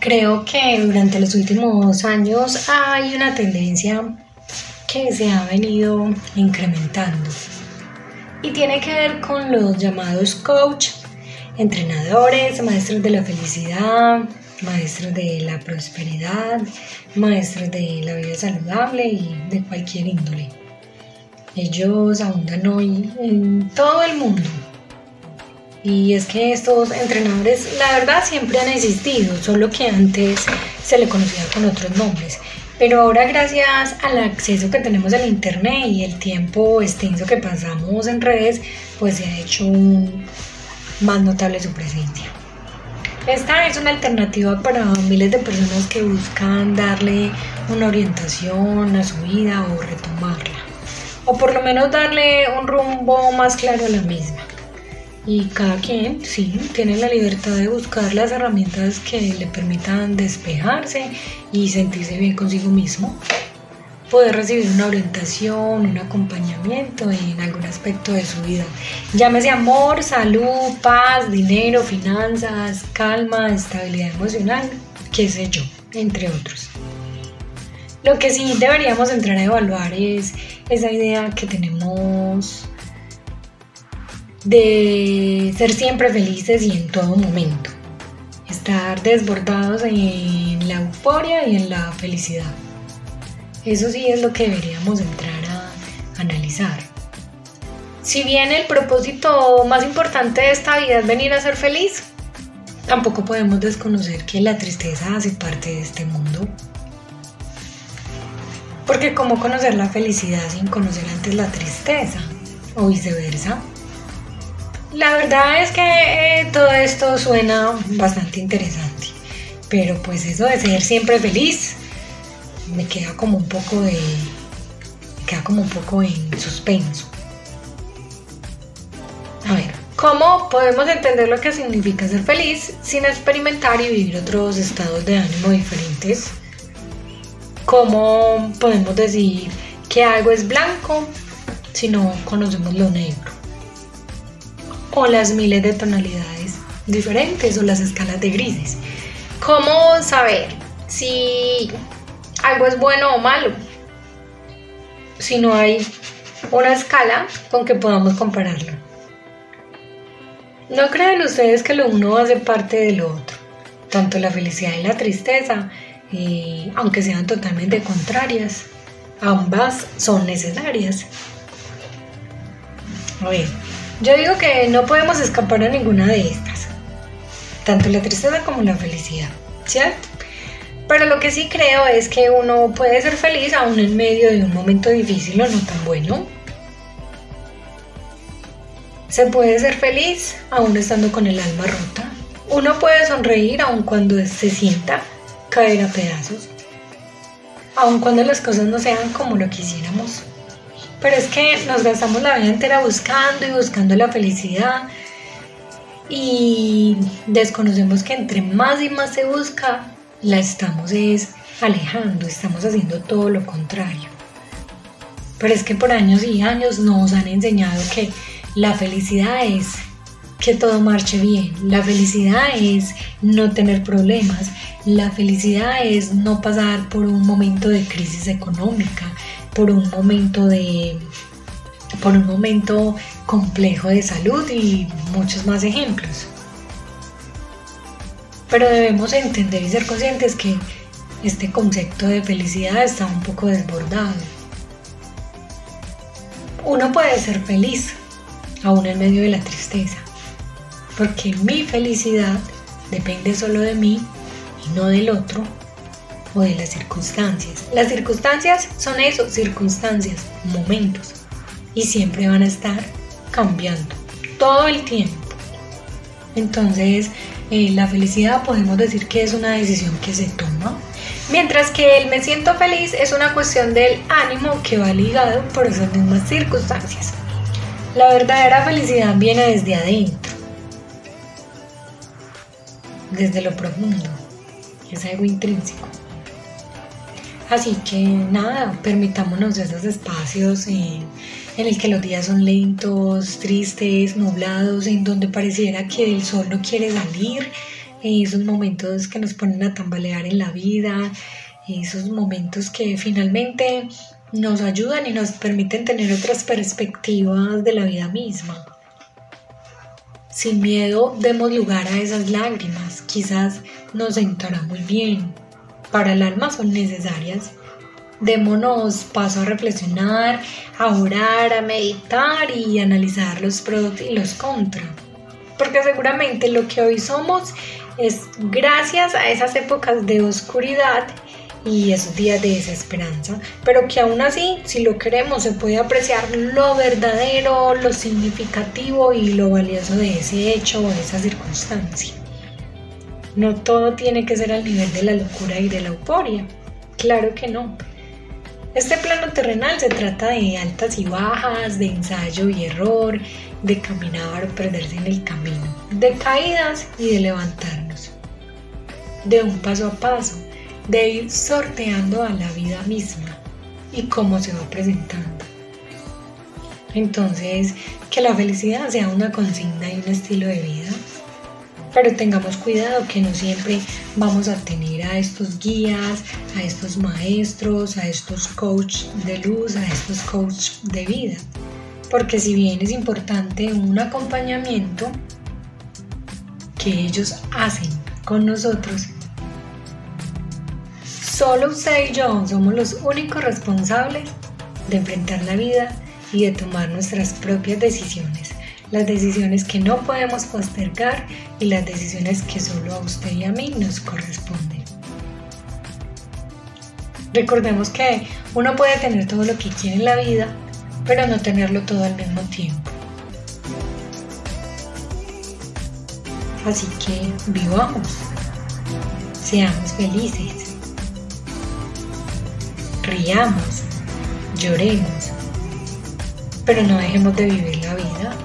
Creo que durante los últimos años hay una tendencia que se ha venido incrementando y tiene que ver con los llamados coach, entrenadores, maestros de la felicidad, maestros de la prosperidad, maestros de la vida saludable y de cualquier índole. Ellos abundan hoy en todo el mundo. Y es que estos entrenadores, la verdad, siempre han existido, solo que antes se le conocía con otros nombres. Pero ahora gracias al acceso que tenemos al Internet y el tiempo extenso que pasamos en redes, pues se ha hecho más notable su presencia. Esta es una alternativa para miles de personas que buscan darle una orientación a su vida o retomarla. O por lo menos darle un rumbo más claro a la misma. Y cada quien, sí, tiene la libertad de buscar las herramientas que le permitan despejarse y sentirse bien consigo mismo poder recibir una orientación, un acompañamiento en algún aspecto de su vida. Llámese amor, salud, paz, dinero, finanzas, calma, estabilidad emocional, qué sé yo, entre otros. Lo que sí deberíamos entrar a evaluar es esa idea que tenemos de ser siempre felices y en todo momento. Estar desbordados en la euforia y en la felicidad. Eso sí es lo que deberíamos entrar a analizar. Si bien el propósito más importante de esta vida es venir a ser feliz, tampoco podemos desconocer que la tristeza hace parte de este mundo. Porque ¿cómo conocer la felicidad sin conocer antes la tristeza? O viceversa. La verdad es que eh, todo esto suena bastante interesante. Pero pues eso de ser siempre feliz me queda como un poco de. me queda como un poco en suspenso. A ver, ¿cómo podemos entender lo que significa ser feliz sin experimentar y vivir otros estados de ánimo diferentes? ¿Cómo podemos decir que algo es blanco si no conocemos lo negro? O las miles de tonalidades diferentes o las escalas de grises. ¿Cómo saber si algo es bueno o malo, si no hay una escala con que podamos compararlo. ¿No creen ustedes que lo uno hace parte de lo otro? Tanto la felicidad y la tristeza, aunque sean totalmente contrarias, ambas son necesarias. A ver, yo digo que no podemos escapar a ninguna de estas, tanto la tristeza como la felicidad, ¿cierto? Pero lo que sí creo es que uno puede ser feliz aún en medio de un momento difícil o no tan bueno. Se puede ser feliz aún estando con el alma rota. Uno puede sonreír aun cuando se sienta caer a pedazos. Aun cuando las cosas no sean como lo quisiéramos. Pero es que nos gastamos la vida entera buscando y buscando la felicidad. Y desconocemos que entre más y más se busca, la estamos es alejando, estamos haciendo todo lo contrario. Pero es que por años y años nos han enseñado que la felicidad es que todo marche bien, la felicidad es no tener problemas, la felicidad es no pasar por un momento de crisis económica, por un momento de por un momento complejo de salud y muchos más ejemplos. Pero debemos entender y ser conscientes que este concepto de felicidad está un poco desbordado. Uno puede ser feliz aún en medio de la tristeza, porque mi felicidad depende solo de mí y no del otro o de las circunstancias. Las circunstancias son eso, circunstancias, momentos, y siempre van a estar cambiando todo el tiempo. Entonces, eh, la felicidad podemos decir que es una decisión que se toma, mientras que el me siento feliz es una cuestión del ánimo que va ligado por esas mismas circunstancias. La verdadera felicidad viene desde adentro, desde lo profundo, es algo intrínseco. Así que nada, permitámonos esos espacios en, en el que los días son lentos, tristes, nublados, en donde pareciera que el sol no quiere salir, esos momentos que nos ponen a tambalear en la vida, esos momentos que finalmente nos ayudan y nos permiten tener otras perspectivas de la vida misma. Sin miedo demos lugar a esas lágrimas, quizás nos sentará muy bien. Para el alma son necesarias. Démonos paso a reflexionar, a orar, a meditar y analizar los pros y los contras. Porque seguramente lo que hoy somos es gracias a esas épocas de oscuridad y esos días de desesperanza, pero que aún así, si lo queremos, se puede apreciar lo verdadero, lo significativo y lo valioso de ese hecho o de esa circunstancia. No todo tiene que ser al nivel de la locura y de la euforia, claro que no. Este plano terrenal se trata de altas y bajas, de ensayo y error, de caminar o perderse en el camino, de caídas y de levantarnos, de un paso a paso, de ir sorteando a la vida misma y cómo se va presentando. Entonces, que la felicidad sea una consigna y un estilo de vida, pero tengamos cuidado que no siempre vamos a tener a estos guías, a estos maestros, a estos coach de luz, a estos coach de vida. Porque si bien es importante un acompañamiento que ellos hacen con nosotros, Solo usted y yo somos los únicos responsables de enfrentar la vida y de tomar nuestras propias decisiones. Las decisiones que no podemos postergar y las decisiones que solo a usted y a mí nos corresponden. Recordemos que uno puede tener todo lo que quiere en la vida, pero no tenerlo todo al mismo tiempo. Así que vivamos, seamos felices riamos, lloremos, pero no dejemos de vivir la vida